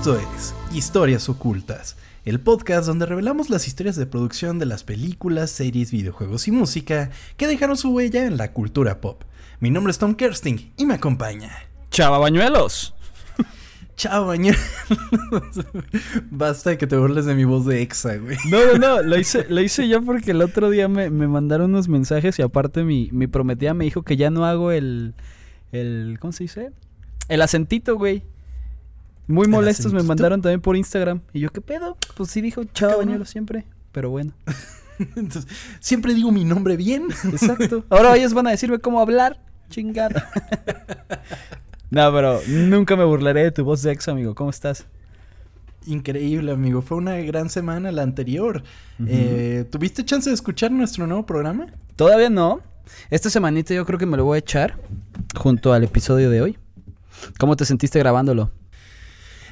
Esto es Historias Ocultas, el podcast donde revelamos las historias de producción de las películas, series, videojuegos y música que dejaron su huella en la cultura pop. Mi nombre es Tom Kersting y me acompaña. Chava Bañuelos. Chao, bañuelos. Basta de que te burles de mi voz de exa, güey. No, no, no, lo hice, lo hice yo porque el otro día me, me mandaron unos mensajes y aparte mi, mi prometida me dijo que ya no hago el, el, ¿cómo se dice? El acentito, güey. Muy ¿El molestos me mandaron también por Instagram. Y yo, ¿qué pedo? Pues sí dijo Chava Cabrón. Bañuelos siempre. Pero bueno, Entonces, siempre digo mi nombre bien. exacto. Ahora ellos van a decirme cómo hablar. Chingada. No, pero nunca me burlaré de tu voz de ex, amigo. ¿Cómo estás? Increíble, amigo. Fue una gran semana la anterior. Eh, ¿Tuviste chance de escuchar nuestro nuevo programa? Todavía no. Esta semanita yo creo que me lo voy a echar junto al episodio de hoy. ¿Cómo te sentiste grabándolo?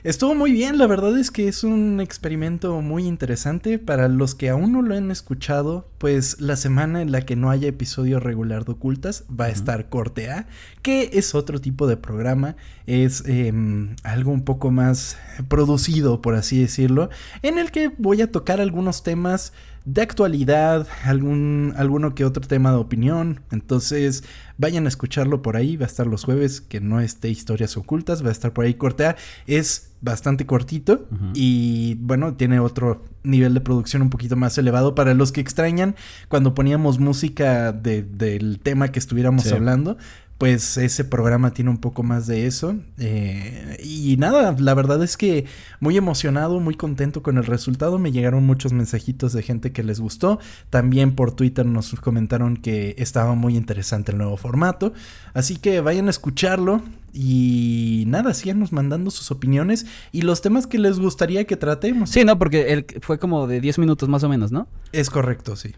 Estuvo muy bien, la verdad es que es un experimento muy interesante. Para los que aún no lo han escuchado, pues la semana en la que no haya episodio regular de Ocultas va a estar Corte A, que es otro tipo de programa, es em, algo un poco más producido, por así decirlo, en el que voy a tocar algunos temas de actualidad, algún, alguno que otro tema de opinión. Entonces, vayan a escucharlo por ahí. Va a estar los jueves, que no esté historias ocultas. Va a estar por ahí cortea. Es bastante cortito y bueno, tiene otro nivel de producción un poquito más elevado. Para los que extrañan, cuando poníamos música de- del tema que estuviéramos Sí. hablando. Pues ese programa tiene un poco más de eso. eh, y nada, la verdad es que muy emocionado, muy contento con el resultado. Me llegaron muchos mensajitos de gente que les gustó. También por Twitter nos comentaron que estaba muy interesante el nuevo formato. Así que vayan a escucharlo. Y nada, síganos mandando sus opiniones y los temas que les gustaría que tratemos. Sí, no, porque el, fue como de 10 minutos más o menos, ¿no? Es correcto, sí.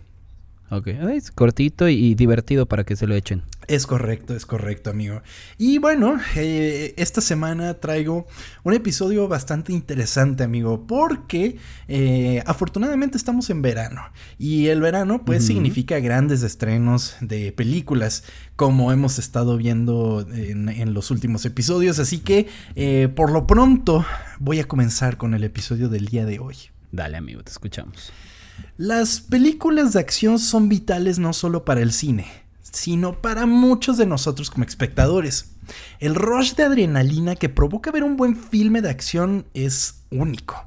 Ok. Es cortito y, divertido para que se lo echen. Es correcto, es correcto, amigo. Y bueno, eh, esta semana traigo un episodio bastante interesante, amigo, porque eh, afortunadamente estamos en verano. Y el verano, pues, significa grandes estrenos de películas, como hemos estado viendo en, en los últimos episodios. Así que, eh, por lo pronto, voy a comenzar con el episodio del día de hoy. Dale, amigo, te escuchamos. Las películas de acción son vitales no solo para el cine, sino para muchos de nosotros como espectadores. El rush de adrenalina que provoca ver un buen filme de acción es único.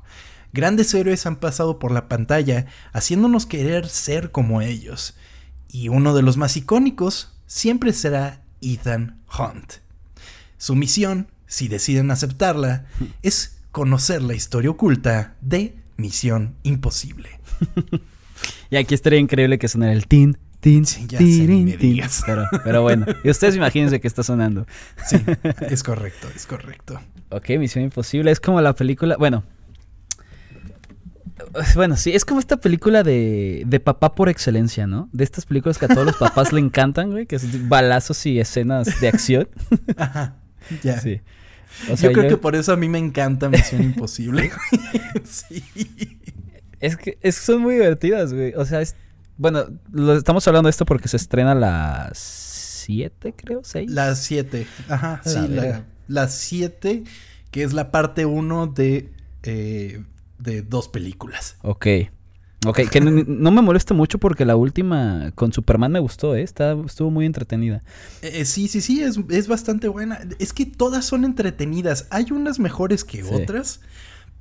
Grandes héroes han pasado por la pantalla haciéndonos querer ser como ellos. Y uno de los más icónicos siempre será Ethan Hunt. Su misión, si deciden aceptarla, es conocer la historia oculta de Misión Imposible. Y aquí estaría increíble que sonara el tin, tin, Sí, ya sé, tirin, me tin. Pero, pero bueno, y ustedes imagínense que está sonando. Sí, es correcto, es correcto. Ok, Misión Imposible. Es como la película. Bueno. Bueno, sí, es como esta película de, de papá por excelencia, ¿no? De estas películas que a todos los papás le encantan, güey, que es balazos y escenas de acción. Ajá, ya. Sí. O sea, yo creo yo- que por eso a mí me encanta Misión Imposible. sí. Es que es que son muy divertidas, güey. O sea, es. Bueno, lo- estamos hablando de esto porque se estrena las 7, creo, 6. Las 7. Ajá, La sí, la, verga. las 7, que es la parte 1 de, eh, de dos películas. Ok. Ok, que no, no me molesta mucho porque la última con Superman me gustó, ¿eh? Está, estuvo muy entretenida. Eh, eh, sí, sí, sí, es, es bastante buena. Es que todas son entretenidas. Hay unas mejores que Sí. otras,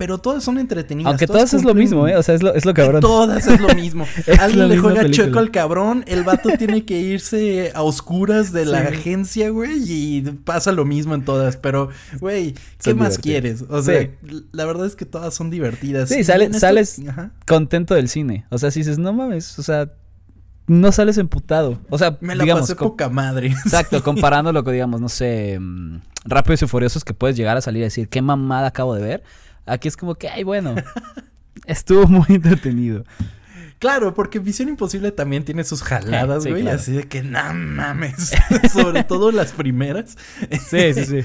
pero todas son entretenidas. Aunque todas es lo mismo, ¿eh? O sea, es lo, es lo cabrón. Todas es lo mismo. Es Alguien le juega película. chueco al cabrón, el vato tiene que irse a oscuras de la agencia, güey, y pasa lo mismo en todas. Pero, güey, ¿qué Son más divertidas. quieres? O sea, Sí. la verdad es que todas son divertidas. Sí, sale- esto- sales- Ajá. Contento del cine. O sea, si dices, no mames, o sea, no sales emputado. O sea, Me la digamos, pasé poca madre. Exacto, comparándolo con, digamos, no sé, mm, Rápidos y Furiosos que puedes llegar a salir a decir, qué mamada acabo de ver. Aquí es como que, ay, bueno, estuvo muy entretenido. Claro, porque Visión Imposible también tiene sus jaladas, Sí, güey. claro. Así de que, no mames. Sobre todo las primeras. Sí, sí, sí.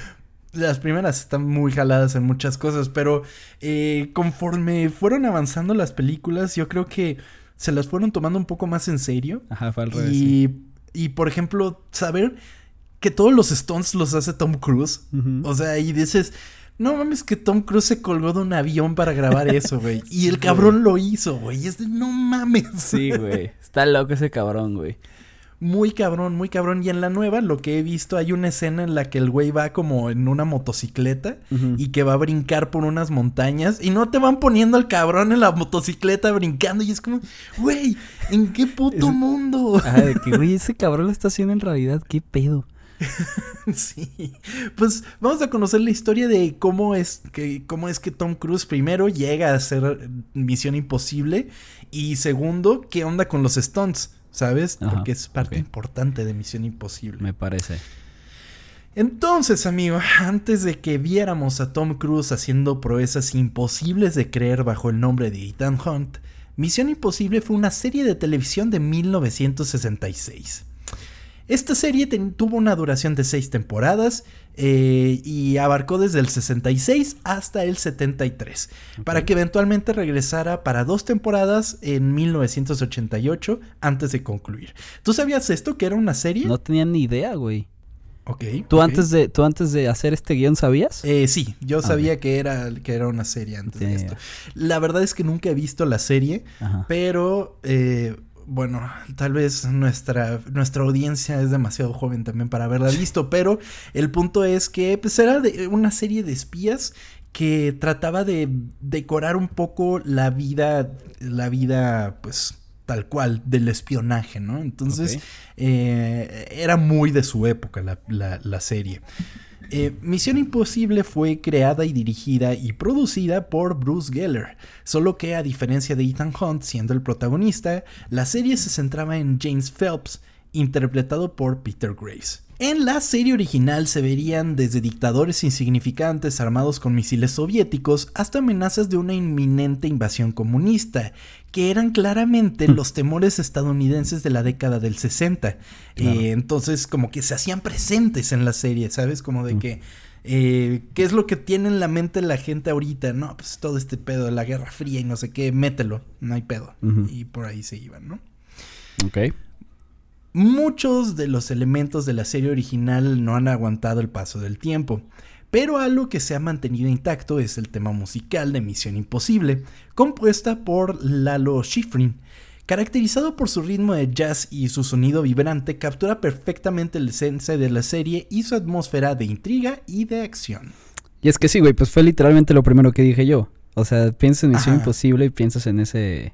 Las primeras están muy jaladas en muchas cosas, pero eh, conforme fueron avanzando las películas, yo creo que se las fueron tomando un poco más en serio. Ajá, fue al revés. sí. Y, y, por ejemplo, saber que todos los stunts los hace Tom Cruise. O sea, y dices, No mames que Tom Cruise se colgó de un avión para grabar eso, güey. Y el cabrón lo hizo, güey. Es de no mames. Sí, güey. Está loco ese cabrón, güey. Muy cabrón, muy cabrón. Y en la nueva, lo que he visto, hay una escena en la que el güey va como en una motocicleta y que va a brincar por unas montañas y no te van poniendo al cabrón en la motocicleta brincando. Y es como, güey, ¿en qué puto mundo? Ah, de que, güey, ese cabrón lo está haciendo en realidad, ¿qué pedo? sí. Pues vamos a conocer la historia de cómo es que cómo es que Tom Cruise primero llega a hacer Misión Imposible y segundo, qué onda con los stunts, ¿sabes? Porque es parte importante de Misión Imposible. Me parece. Entonces, amigo, antes de que viéramos a Tom Cruise haciendo proezas imposibles de creer bajo el nombre de Ethan Hunt, Misión Imposible fue una serie de televisión de 1966. Esta serie tuvo una duración de seis temporadas eh, y abarcó desde el 66 hasta el 73, para que eventualmente regresara para dos temporadas en 1988 antes de concluir. ¿Tú sabías esto, que era una serie? No tenía ni idea, güey. Ok. ¿Tú, Antes de, ¿Tú antes de hacer este guion sabías? Eh, sí, yo sabía que, era, que era una serie antes de esto. La verdad es que nunca he visto la serie, pero eh, bueno, tal vez nuestra, nuestra audiencia es demasiado joven también para haberla visto, pero el punto es que pues, era de una serie de espías que trataba de decorar un poco la vida, la vida, pues tal cual, del espionaje, ¿no? Entonces, eh, era muy de su época la, la, la serie. Eh, Misión Imposible fue creada y dirigida y producida por Bruce Geller, solo que a diferencia de Ethan Hunt siendo el protagonista, la serie se centraba en James Phelps, interpretado por Peter Graves. En la serie original se verían desde dictadores insignificantes armados con misiles soviéticos hasta amenazas de una inminente invasión comunista, que eran claramente hmm. los temores estadounidenses de la década del 60. Eh, entonces como que se hacían presentes en la serie, ¿sabes? Como de hmm. que... Eh, ¿Qué es lo que tiene en la mente la gente ahorita? No, pues todo este pedo de la Guerra Fría y no sé qué, mételo, no hay pedo. Y por ahí se iban, ¿no? Ok. Muchos de los elementos de la serie original no han aguantado el paso del tiempo, pero algo que se ha mantenido intacto es el tema musical de Misión Imposible, compuesta por Lalo Schifrin. Caracterizado por su ritmo de jazz y su sonido vibrante, captura perfectamente el esencia de la serie y su atmósfera de intriga y de acción. Y es que sí, güey, pues fue literalmente lo primero que dije yo. O sea, piensas en Misión Imposible y piensas en ese,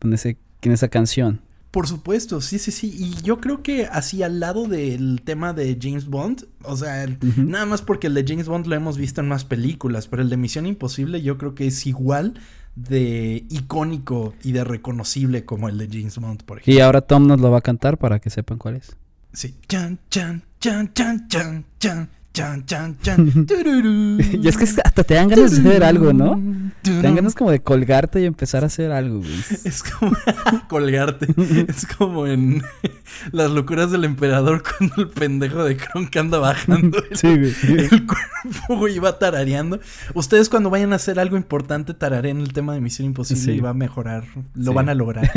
en ese, en esa canción. Por supuesto, sí, sí, sí. Y yo creo que así al lado del tema de James Bond, o sea, nada más porque el de James Bond lo hemos visto en más películas, pero el de Misión Imposible yo creo que es igual de icónico y de reconocible como el de James Bond, por ejemplo. Y ahora Tom nos lo va a cantar para que sepan cuál es. Sí. Chan, chan, chan, chan, chan, chan. Chan, chan, chan. y es que hasta te dan ganas de hacer algo, ¿no? Te dan ganas como de colgarte y empezar a hacer algo, güey. Es como colgarte. es como en las locuras del emperador cuando el pendejo de Kronk anda bajando. El, sí, güey. El cuerpo, güey, va tarareando. Ustedes cuando vayan a hacer algo importante tarareen el tema de Misión Imposible y va a mejorar. Lo van a lograr.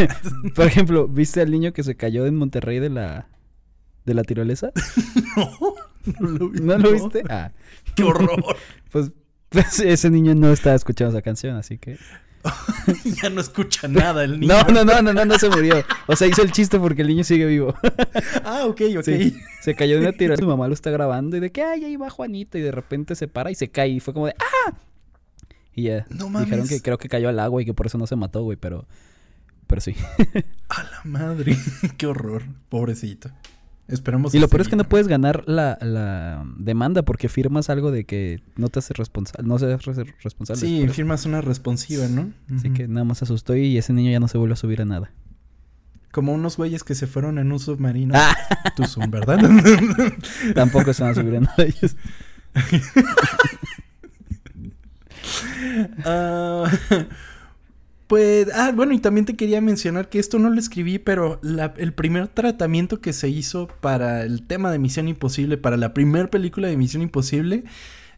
Por ejemplo, ¿viste al niño que se cayó en Monterrey de la de la tirolesa? no. No lo, vi, ¿No lo viste? Ah. ¡Qué horror! pues, pues, ese niño no estaba escuchando esa canción, así que... ya no escucha nada el niño. No, no, no, no, no, no se murió. O sea, hizo el chiste porque el niño sigue vivo. ah, ok, ok. se cayó de una tira. Su mamá lo está grabando y de que, ay, ahí va Juanito. Y de repente se para y se cae. Y fue como de, ¡ah! Y ya. No mames. Dijeron que creo que cayó al agua y que por eso no se mató, güey, pero. Pero sí. A la madre. Qué horror. Pobrecito. Esperemos. Y lo peor es que no puedes ganar la, demanda porque firmas algo de que no te haces responsable, no se responsable. Sí, firmas una responsiva, ¿no? Así que nada más asustó y ese niño ya no se vuelve a subir a nada. Como unos güeyes que se fueron en un submarino. Ah. Tuzum, ¿verdad? Tampoco se van a subir a nada ellos. Ah... Pues, ah, bueno, y también te quería mencionar que esto no lo escribí, pero el primer tratamiento que se hizo para el tema de Misión Imposible, para la primera película de Misión Imposible,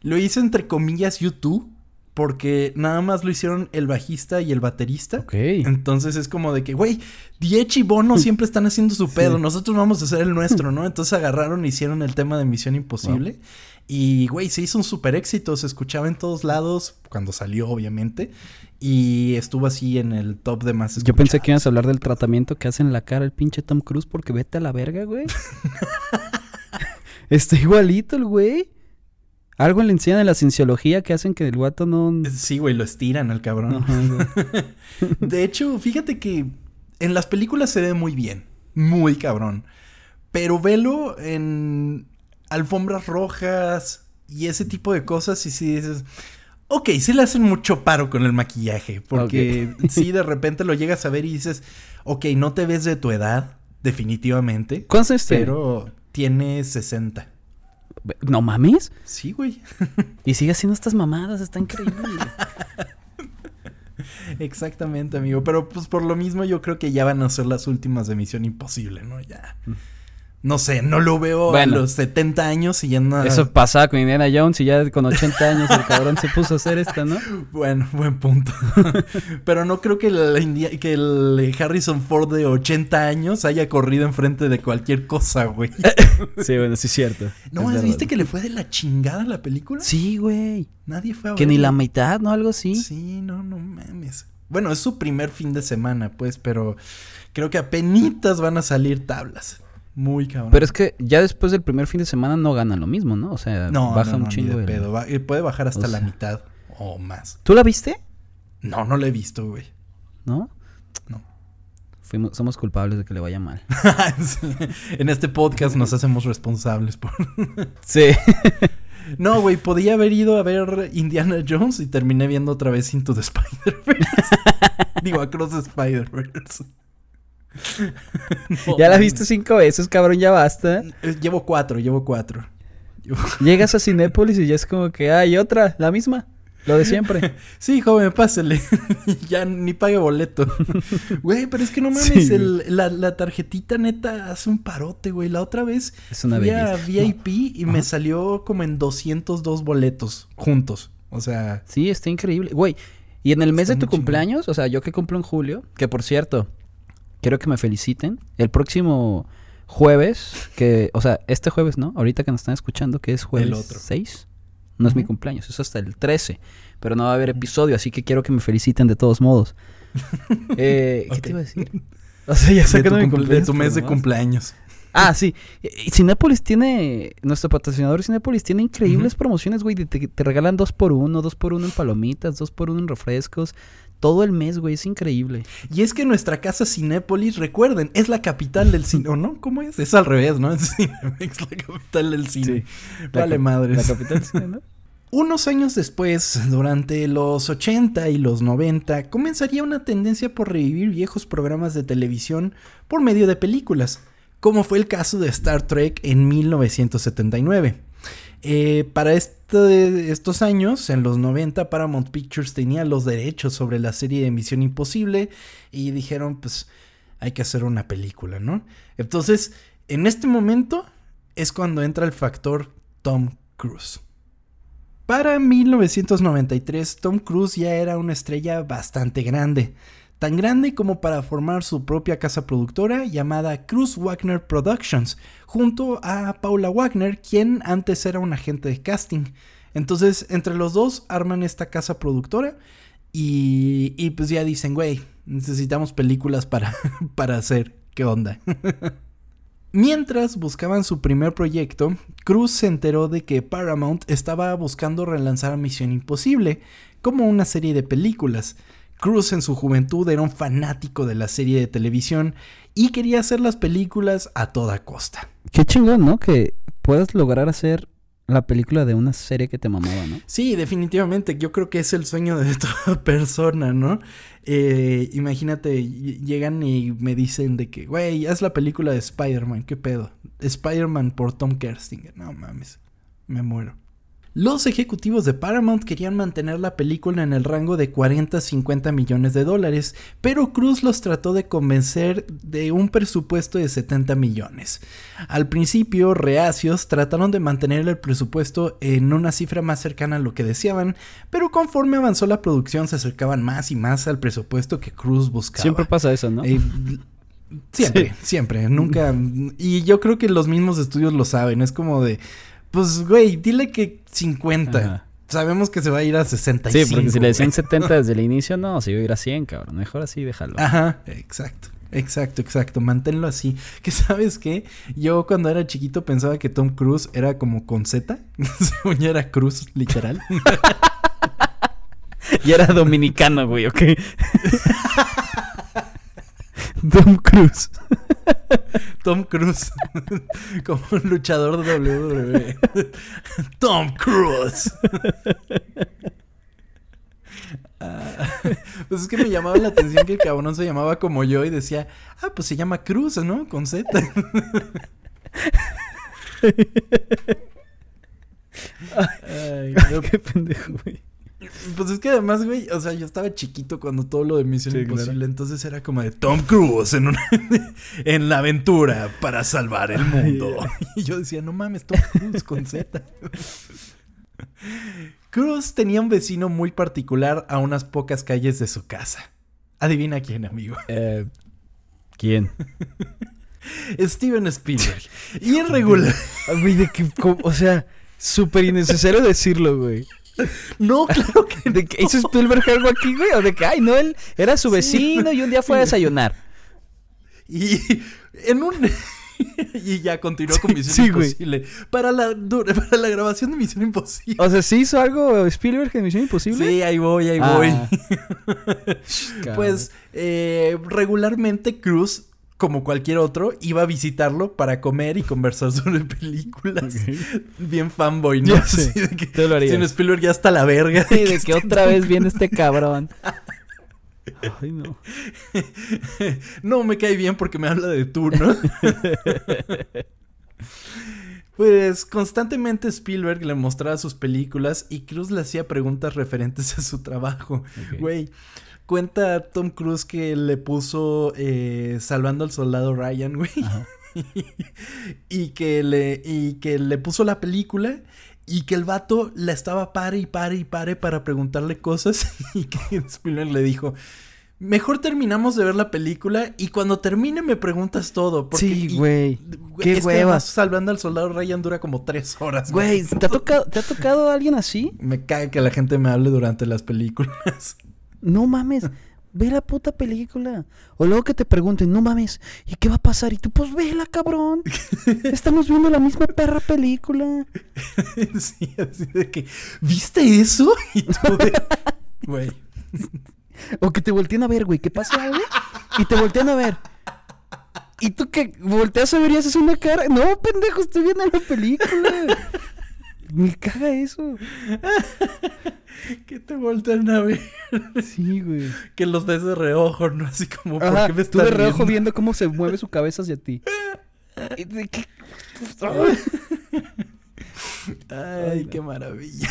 lo hizo entre comillas YouTube, porque nada más lo hicieron el bajista y el baterista. Ok. Entonces es como de que, güey, Diech y Bono siempre están haciendo su pedo, Sí. nosotros vamos a hacer el nuestro, ¿no? Entonces agarraron e hicieron el tema de Misión Imposible. Y, güey, se hizo un super éxito, se escuchaba en todos lados, cuando salió, obviamente. Y estuvo así en el top de más Yo pensé que escuchados. ibas a hablar del tratamiento que hace en la cara el pinche Tom Cruise porque vete a la verga, güey. Está igualito el güey. Algo le enseñan en la cienciología que hacen que el guato no... Sí, güey, lo estiran al cabrón. Ajá. De hecho, fíjate que en las películas se ve muy bien, muy cabrón. Pero velo en alfombras rojas y ese tipo de cosas y si dices, ok, sí le hacen mucho paro con el maquillaje, porque sí de repente lo llegas a ver y dices, ok, no te ves de tu edad, definitivamente, ¿Cuántos años tiene? pero tiene 60. ¿No mames? Sí, güey. Y sigue haciendo estas mamadas, está increíble. Exactamente, amigo. Pero pues por lo mismo yo creo que ya van a ser las últimas de Misión Imposible, ¿no? Ya. No sé, no lo veo Bueno. a los 70 años y ya no. Eso pasaba con Indiana Jones y ya con 80 años el cabrón se puso a hacer esta, ¿no? Bueno, buen punto. Pero no creo que el, India- que el Harrison Ford de 80 años haya corrido enfrente de cualquier cosa, güey. Sí, bueno, sí es cierto. ¿No Es viste que le fue de la chingada la película? Sí, güey. Nadie fue a Que ni la mitad, ¿no? Algo así. Sí, no, no mames. Bueno, es su primer fin de semana, pues, pero creo que apenitas van a salir tablas. Muy cabrón. Pero es que ya después del primer fin de semana no ganan lo mismo, ¿no? O sea, no, baja no, no, un ni chingo. de el- pedo. Eh, puede bajar hasta o la mitad o más. ¿Tú la viste? No, no lo he visto, güey. ¿No? No. Fuimos, somos culpables de que le vaya mal. Sí. en este podcast nos hacemos responsables por... Sí. No, güey, podía haber ido a ver Indiana Jones y terminé viendo otra vez Into the Spider-Verse. Digo, Across the Spider-Verse. No, ya la viste cinco veces, cabrón, ya basta. Eh, Llevo cuatro, llevo cuatro. Llevo- Llegas a Cinépolis y ya es como que, hay otra, la misma. Lo de siempre. Sí, joven, pásele. ya ni pague boleto. Güey, pero es que no mames, Sí, el- la, la tarjetita neta hace un parote, güey. La otra vez Es una fui a. VIP y me salió como en 202 boletos juntos. O sea, Sí, está increíble. Güey, y en el mes de tu cumpleaños, o sea, yo que cumplo en julio, que por cierto, quiero que me feliciten. El próximo jueves, que, o sea, este jueves, ¿no? Ahorita que nos están escuchando, que es jueves El otro. 6. No es mi cumpleaños, es hasta el 13. Pero no va a haber episodio, así que quiero que me feliciten de todos modos. Eh, ¿Qué te iba a decir? O sea, ya mi cumple- de tu mes de nomás. cumpleaños. Ah, sí. Cinépolis tiene. Nuestro patrocinador Cinépolis tiene increíbles promociones, güey. te regalan dos por uno, dos por uno en palomitas, dos por uno en refrescos. Todo el mes, güey. Es increíble. Y es que nuestra casa Cinépolis, recuerden, es la capital del cine. ¿O no? ¿Cómo es? Es al revés, ¿no? Es Cinemex, la capital del cine. La Vale madres. La capital del cine, ¿no? Unos años después, durante los 80 y los 90, comenzaría una tendencia por revivir viejos programas de televisión por medio de películas, como fue el caso de Star Trek en 1979. Eh, para este- estos años, en los 90, Paramount Pictures tenía los derechos sobre la serie de Misión Imposible y dijeron, pues hay que hacer una película, ¿no? Entonces, en este momento es cuando entra el factor Tom Cruise. Para 1993, Tom Cruise ya era una estrella bastante grande, tan grande como para formar su propia casa productora llamada Cruise Wagner Productions, junto a Paula Wagner, quien antes era un agente de casting. Entonces, entre los dos arman esta casa productora y, y pues ya dicen, güey, necesitamos películas para, para hacer. ¿Qué onda? Mientras buscaban su primer proyecto, Cruz se enteró de que Paramount estaba buscando relanzar Misión Imposible como una serie de películas. Cruz en su juventud era un fanático de la serie de televisión y quería hacer las películas a toda costa. Qué chingón, ¿no? Que puedas lograr hacer la película de una serie que te mamaba, ¿no? Sí, definitivamente, yo creo que es el sueño de toda persona, ¿no? Eh, imagínate, ll- llegan y me dicen de que, güey, haz la película de Spider-Man, ¿qué pedo? Spider-Man por Tom Kerstinger, no mames, me muero. Los ejecutivos de Paramount querían mantener la película en el rango de 40 a 50 millones de dólares, pero Cruz los trató de convencer de un presupuesto de 70 millones. Al principio, reacios trataron de mantener el presupuesto en una cifra más cercana a lo que deseaban, pero conforme avanzó la producción se acercaban más y más al presupuesto que Cruz buscaba. Siempre pasa eso, ¿no? Eh, siempre, siempre, nunca. Y yo creo que los mismos estudios lo saben. Es como de, pues, güey, dile que 50. Ajá. Sabemos que se va a ir a 65. Sí, porque si le decían güey. 70 desde el inicio, no, se iba a ir a 100, cabrón. Mejor así, déjalo. Ajá, exacto. Exacto, exacto. Manténlo así. Que sabes qué? Yo cuando era chiquito pensaba que Tom Cruise era como con Z. Según yo era Cruz, literal. Y era dominicano, güey, ¿ok? Tom Cruise. Tom Cruise. como un luchador de WWE. Tom Cruise. Ah, pues es que me llamaba la atención que el cabrón se llamaba como yo y decía, ah, pues se llama Cruz, ¿no? Con Z. Ay, no, Qué pendejo, güey. Pues es que además, güey, o sea, yo estaba chiquito cuando todo lo de Misión Sí, Imposible, claro. entonces era como de Tom Cruise en, una, en la aventura para salvar el mundo. Y yo decía, no mames, Tom Cruise con Z. Cruz tenía un vecino muy particular a unas pocas calles de su casa. Adivina quién, amigo. Eh, ¿Quién? Steven Spielberg. Irregular. Ah, Güey, de que, o sea, súper innecesario decirlo, güey. No, claro que ¿De que hizo Spielberg algo aquí, güey? O de que, ay, no, él era su Sí. vecino y un día fue a desayunar. Y en un. y ya continuó con Misión sí, güey. Imposible. Para la, para la grabación de Misión Imposible. O sea, ¿sí hizo algo Spielberg en Misión Imposible? Sí, ahí voy, ahí Ah. voy. Cabrón. Pues eh, regularmente Cruz, como cualquier otro, iba a visitarlo para comer y conversar sobre películas. Bien fanboy, ¿no? De que lo harías. Steven Spielberg ya está la verga. Sí, de que otra vez viene este cabrón. Ay, no. no me cae bien porque me habla de tú, ¿no? Pues constantemente Spielberg le mostraba sus películas y Cruz le hacía preguntas referentes a su trabajo. Güey, cuenta Tom Cruise que le puso eh, Salvando al Soldado Ryan, güey. Y, que le, y que le puso la película y que el vato la estaba pare y pare y pare para preguntarle cosas y que Spielberg le dijo... Mejor terminamos de ver la película y cuando termine me preguntas todo. Porque, Sí, güey. Qué es que hueva. además salvando al soldado Ryan dura como tres horas. Güey, ¿te ha, tocado, ¿te ha tocado alguien así? Me cae que la gente me hable durante las películas. No mames. Ve la puta película. O luego que te pregunten, no mames, ¿y qué va a pasar? Y tú, pues vela, cabrón. Estamos viendo la misma perra película. sí, así de que, ¿viste eso? Y tú de, güey. O que te volteen a ver, güey, que pasa algo y te voltean a ver. Y tú que volteas a ver y haces una cara. No, pendejo, estoy viendo la película. Me caga eso. Que te voltean a ver. Sí, güey. Que los ves de reojo, ¿no? Así como, ¿por Ajá, qué me tú estás de reojo viendo? viendo cómo se mueve su cabeza hacia ti. Ay, qué maravilla.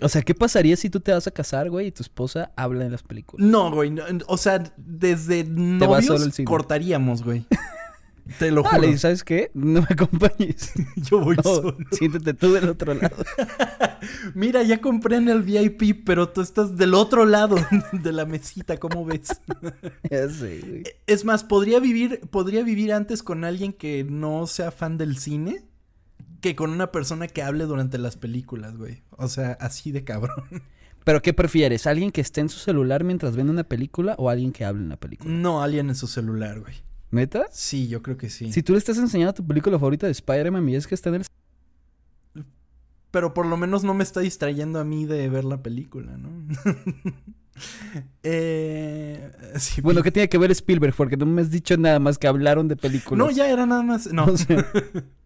O sea, ¿qué pasaría si tú te vas a casar, güey, y tu esposa habla en las películas? No, güey. no, o sea, desde novios cortaríamos, güey. Te lo Ah, juro. ¿sabes qué? No me acompañes. Yo voy No, solo. siéntate tú del otro lado. Mira, ya compré en el VIP, pero tú estás del otro lado de la mesita, ¿cómo ves? ya sé, güey. Es más, podría vivir, podría vivir antes con alguien que no sea fan del cine que con una persona que hable durante las películas, güey. O sea, así de cabrón. ¿Pero qué prefieres? ¿Alguien que esté en su celular mientras ven una película o alguien que hable en la película? No alguien en su celular, güey. ¿Neta? Sí, yo creo que sí. Si tú le estás enseñando tu película favorita de Spider-Man y es que está en el... Pero por lo menos no me está distrayendo a mí de ver la película, ¿no? eh, sí, Bueno, ¿qué tiene que ver Spielberg? Porque no me has dicho nada más que hablaron de películas. No, ya era nada más. No. O sea,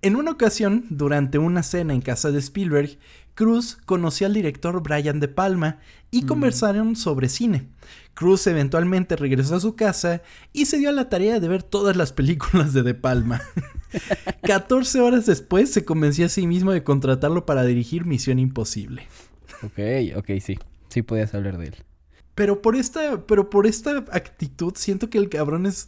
En una ocasión, durante una cena en casa de Spielberg, Cruz conoció al director Brian De Palma y conversaron sobre cine. Cruz eventualmente regresó a su casa y se dio a la tarea de ver todas las películas de De Palma. 14 horas después se convenció a sí mismo de contratarlo para dirigir Misión Imposible. Ok, ok, sí. Sí podías hablar de él. Pero por esta, pero por esta actitud siento que el cabrón es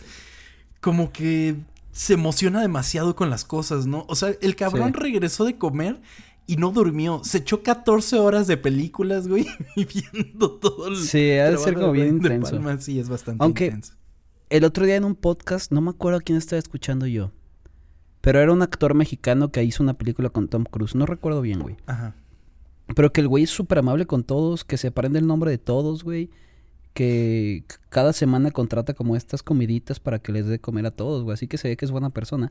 como que se emociona demasiado con las cosas, ¿no? O sea, el cabrón Sí. regresó de comer y no durmió. Se echó 14 horas de películas, güey, viendo todo el Sí, ha de ser trabajo como bien intenso. Palma. Sí, es bastante Aunque- intenso. El otro día en un podcast, no me acuerdo a quién estaba escuchando yo. Pero era un actor mexicano que hizo una película con Tom Cruise. No recuerdo bien, güey. Ajá. Pero que el güey es súper amable con todos, que se aprende el nombre de todos, güey. Que cada semana contrata como estas comiditas para que les dé comer a todos, güey. Así que se ve que es buena persona.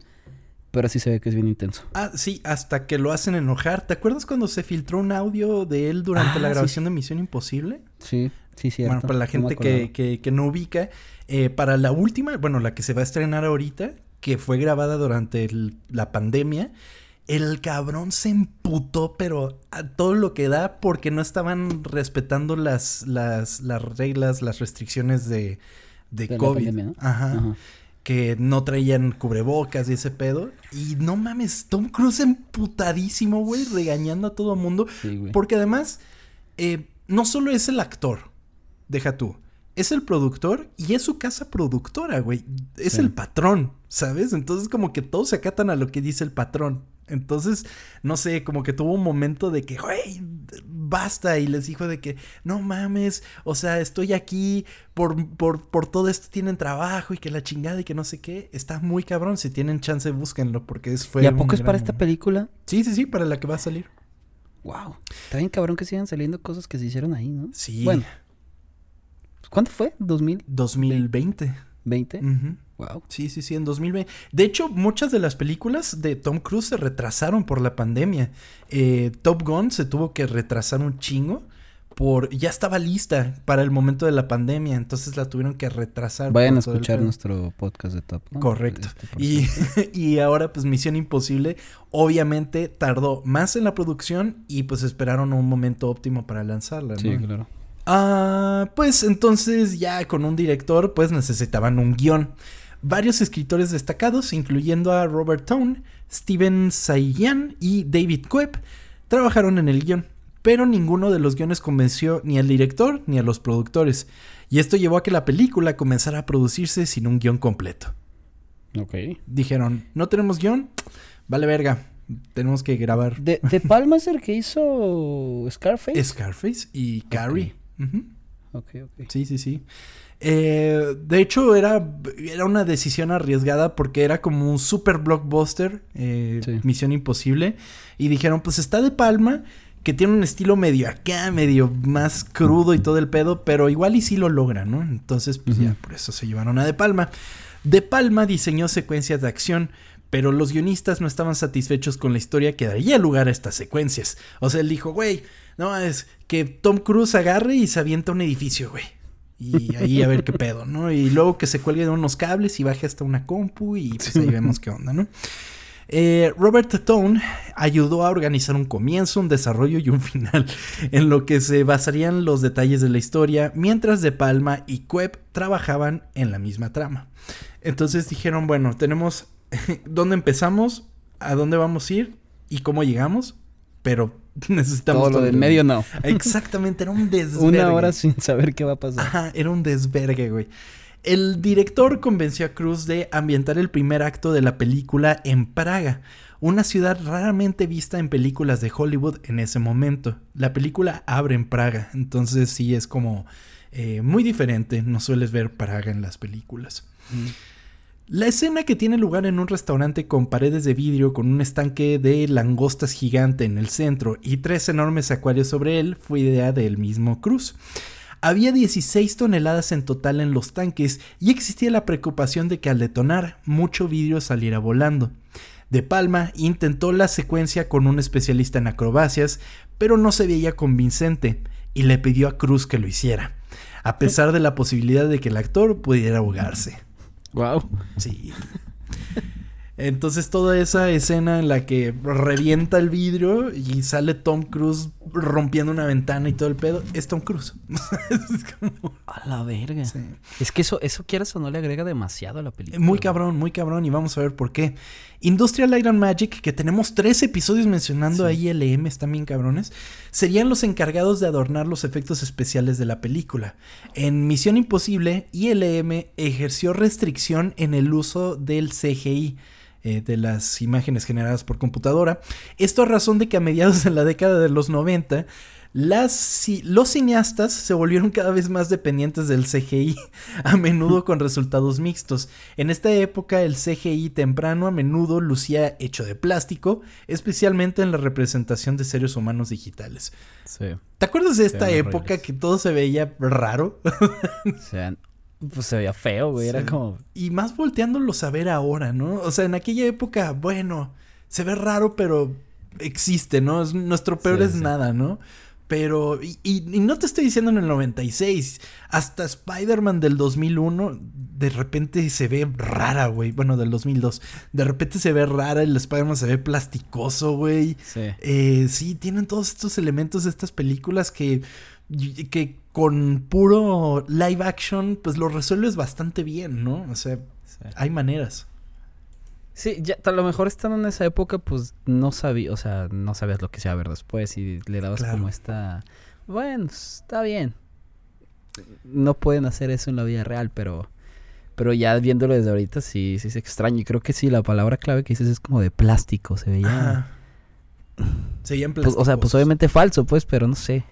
Pero sí se ve que es bien intenso. Ah, sí, hasta que lo hacen enojar. ¿Te acuerdas cuando se filtró un audio de él durante Ah, la sí, grabación de Misión Imposible? Sí, sí, cierto. Bueno, para la No gente que, que, que no ubica, eh, para la última, bueno, la que se va a estrenar ahorita, que fue grabada durante el- la pandemia, el cabrón se emputó, pero a todo lo que da, porque no estaban respetando las, las, las reglas, las restricciones de, de, De la COVID. pandemia, ¿no? Ajá. Ajá. Que no traían cubrebocas y ese pedo. Y no mames, Tom Cruise emputadísimo, güey, regañando a todo mundo. Sí. Porque además, eh, no solo es el actor, deja tú, es el productor y es su casa productora, güey. Es Sí. el patrón, ¿sabes? Entonces como que todos se acatan a lo que dice el patrón. Entonces, no sé, como que tuvo un momento de que, güey, basta. Y les dijo de que, no mames, o sea, estoy aquí, por, por, por todo esto tienen trabajo y que la chingada y que no sé qué. Está muy cabrón. Si tienen chance, búsquenlo porque es fue ¿Y a poco es para esta película? Sí, sí, sí, para la que va a salir. Wow. Está bien cabrón que sigan saliendo cosas que se hicieron ahí, ¿no? Sí. Bueno. ¿Cuánto fue? ¿2020? 2020. Ujú. Wow. Sí, sí, sí, en 2020. De hecho, muchas de las películas de Tom Cruise se retrasaron por la pandemia. Eh, Top Gun se tuvo que retrasar un chingo por ya estaba lista para el momento de la pandemia, entonces la tuvieron que retrasar. Vayan a el escuchar nuestro podcast de Top. ¿no? Correcto. Este, Y, y ahora, pues, Misión Imposible, obviamente tardó más en la producción y pues esperaron un momento óptimo para lanzarla, ¿no? Sí, claro. Ah, pues entonces ya con un director pues necesitaban un guion. Varios escritores destacados, incluyendo a Robert Tone, Steven Sayan y David Coep, trabajaron en el guion, pero ninguno de los guiones convenció ni al director ni a los productores, y esto llevó a que la película comenzara a producirse sin un guion completo. Ok. Dijeron, no tenemos guion, vale verga, tenemos que grabar De, de Palma es el que hizo Scarface. Scarface y Carrie. Ujú. Ok, ok. Sí, sí, sí. Eh, de hecho, era, era una decisión arriesgada porque era como un super blockbuster, eh, Sí. Misión Imposible. Y dijeron, pues está de palma, que tiene un estilo medio acá, medio más crudo y todo el pedo, pero igual y sí lo logra, ¿no? Entonces, pues ya, por eso se llevaron a De Palma. De Palma diseñó secuencias de acción, pero los guionistas no estaban satisfechos con la historia que daría lugar a estas secuencias. O sea, él dijo, güey, no, es que Tom Cruise agarre y se avienta un edificio, güey. Y ahí a ver qué pedo, ¿no? Y luego que se cuelgue de unos cables y baje hasta una compu y pues ahí vemos qué onda, ¿no? Eh, Robert Tone ayudó a organizar un comienzo, un desarrollo y un final, en lo que se basarían los detalles de la historia, mientras De Palma y Coep trabajaban en la misma trama. Entonces dijeron, bueno, tenemos dónde empezamos, a dónde vamos a ir y cómo llegamos, pero necesitamos Todo lo del medio no. Exactamente, era un desvergue. Una hora sin saber qué va a pasar. Ajá, era un desvergue, güey. El director convenció a Cruz de ambientar el primer acto de la película en Praga, una ciudad raramente vista en películas de Hollywood en ese momento. La película abre en Praga, entonces sí es como eh, muy diferente, no sueles ver Praga en las películas. La escena que tiene lugar en un restaurante con paredes de vidrio con un estanque de langostas gigante en el centro y tres enormes acuarios sobre él fue idea del mismo Cruz. Había 16 toneladas en total en los tanques y existía la preocupación de que al detonar mucho vidrio saliera volando. De Palma intentó la secuencia con un especialista en acrobacias, pero no se veía convincente y le pidió a Cruz que lo hiciera, a pesar de la posibilidad de que el actor pudiera ahogarse. Wow. Sí. Entonces toda esa escena en la que revienta el vidrio y sale Tom Cruise rompiendo una ventana y todo el pedo, es Tom Cruise. es como... A la verga. Es que eso, eso quieras o no le agrega demasiado a la película. Muy cabrón, muy cabrón y vamos a ver por qué. Industrial Light and Magic, que tenemos tres episodios mencionando a ILM, están bien cabrones, serían los encargados de adornar los efectos especiales de la película. En Misión Imposible, ILM ejerció restricción en el uso del CGI. Eh, de las imágenes generadas por computadora. Esto a razón de que a mediados de la década de los 90 las, los cineastas se volvieron cada vez más dependientes del CGI, a menudo con resultados mixtos. En esta época el CGI temprano a menudo lucía hecho de plástico, especialmente en la representación de seres humanos digitales. ¿Te acuerdas de esta época que todo se veía raro? Pues se veía feo, güey. Era como. Y más volteándolos a ver ahora, ¿no? O sea, en aquella época, bueno, se ve raro, pero existe, ¿no? nuestro peor es nada, ¿no? Pero, y, no te estoy diciendo en el 96, hasta Spider-Man del 2001, de repente se ve rara, güey. Bueno, del 2002. De repente se ve rara, el Spider-Man se ve plasticoso, güey. Sí. Eh, sí, tienen todos estos elementos de estas películas que, que con puro live action, pues lo resuelves bastante bien, ¿no? O sea, hay maneras. Sí, ya a lo mejor estando en esa época, pues no sabía, o sea, no sabías lo que se iba a ver después y le dabas como esta, bueno, está bien. No pueden hacer eso en la vida real, pero pero ya viéndolo desde ahorita sí, sí se extraña. Y creo que sí, la palabra clave que dices es como de plástico, se veía. Se veían pues, O sea, pues obviamente falso, pues, pero no sé.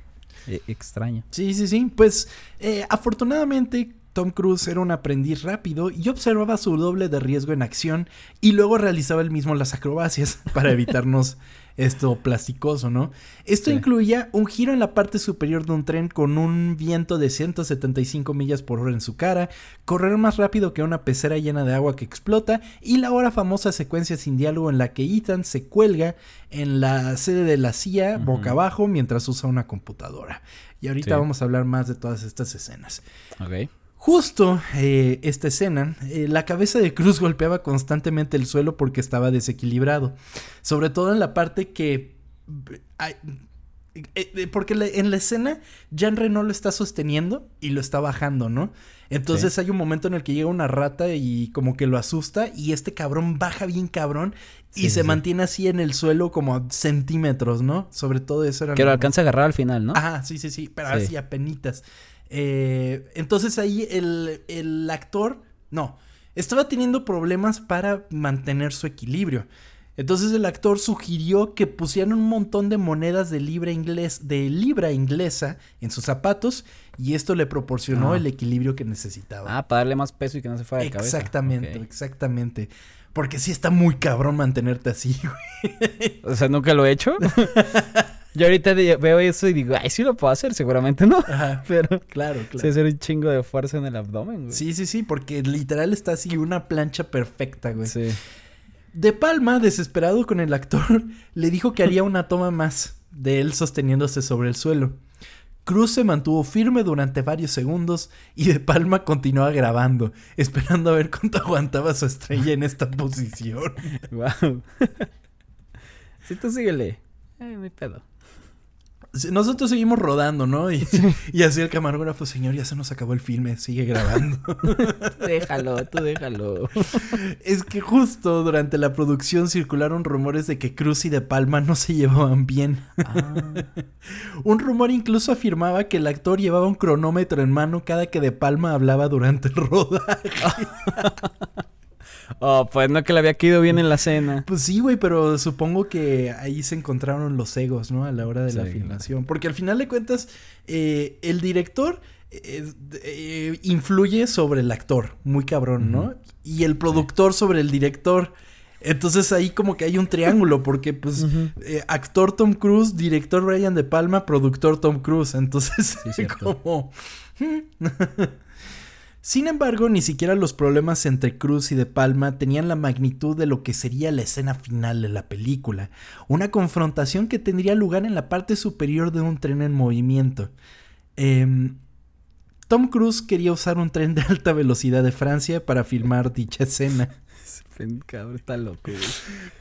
E, extraño. Sí, sí, sí. Pues eh, afortunadamente Tom Cruise era un aprendiz rápido y observaba su doble de riesgo en acción y luego realizaba el mismo las acrobacias para evitarnos esto plasticoso, ¿no? Esto incluía un giro en la parte superior de un tren con un viento de 175 millas por hora en su cara, correr más rápido que una pecera llena de agua que explota y la ahora famosa secuencia sin diálogo en la que Ethan se cuelga en la sede de la CIA boca abajo mientras usa una computadora. Y ahorita vamos a hablar más de todas estas escenas. Ok. Justo eh, esta escena, eh, la cabeza de Cruz golpeaba constantemente el suelo porque estaba desequilibrado. Sobre todo en la parte que... Eh, porque en la escena Jean Reno lo está sosteniendo y lo está bajando, ¿no? Entonces hay un momento en el que llega una rata y como que lo asusta y este cabrón baja bien cabrón y se mantiene así en el suelo como centímetros, ¿no? Sobre todo eso era... Que lo alcanza a agarrar al final, ¿no? Ah, sí, sí, sí, pero así a penitas. Eh, entonces ahí el, actor, no, estaba teniendo problemas para mantener su equilibrio. Entonces el actor sugirió que pusieran un montón de monedas de libra, inglés, de libra inglesa en sus zapatos y esto le proporcionó ah. el equilibrio que necesitaba. Ah, para darle más peso y que no se fuera de cabeza. Exactamente, exactamente. Porque sí está muy cabrón mantenerte así, güey. O sea, nunca lo he hecho. Yo ahorita veo eso y digo, ay, sí lo puedo hacer, seguramente no. Ajá, Pero claro, claro. Se hace un chingo de fuerza en el abdomen, güey. Sí, sí, sí, porque literal está así una plancha perfecta, güey. Sí. De Palma, desesperado con el actor, le dijo que haría una toma más de él sosteniéndose sobre el suelo. Cruz se mantuvo firme durante varios segundos y De Palma continuaba grabando, esperando a ver cuánto aguantaba su estrella en esta posición. Wow. sí, tú síguele. Ay, mi pedo nosotros seguimos rodando, ¿no? Y, así el camarógrafo, señor, ya se nos acabó el filme, sigue grabando. déjalo, tú déjalo. Es que justo durante la producción circularon rumores de que Cruz y De Palma no se llevaban bien. Ah. un rumor incluso afirmaba que el actor llevaba un cronómetro en mano cada que De Palma hablaba durante el rodaje. Oh, pues no que le había quedado bien en la cena. Pues sí, güey, pero supongo que ahí se encontraron los egos, ¿no? A la hora de la filmación. Porque al final de cuentas, eh, el director eh, eh, influye sobre el actor, muy cabrón, ¿no? Y el productor sobre el director. Entonces ahí como que hay un triángulo, porque pues actor Tom Cruise, director Brian De Palma, productor Tom Cruise. Entonces, como... Sin embargo, ni siquiera los problemas entre Cruz y De Palma tenían la magnitud de lo que sería la escena final de la película, una confrontación que tendría lugar en la parte superior de un tren en movimiento. Em, Tom Cruise quería usar un tren de alta velocidad de Francia para filmar dicha escena. Ese cabrón está loco, güey.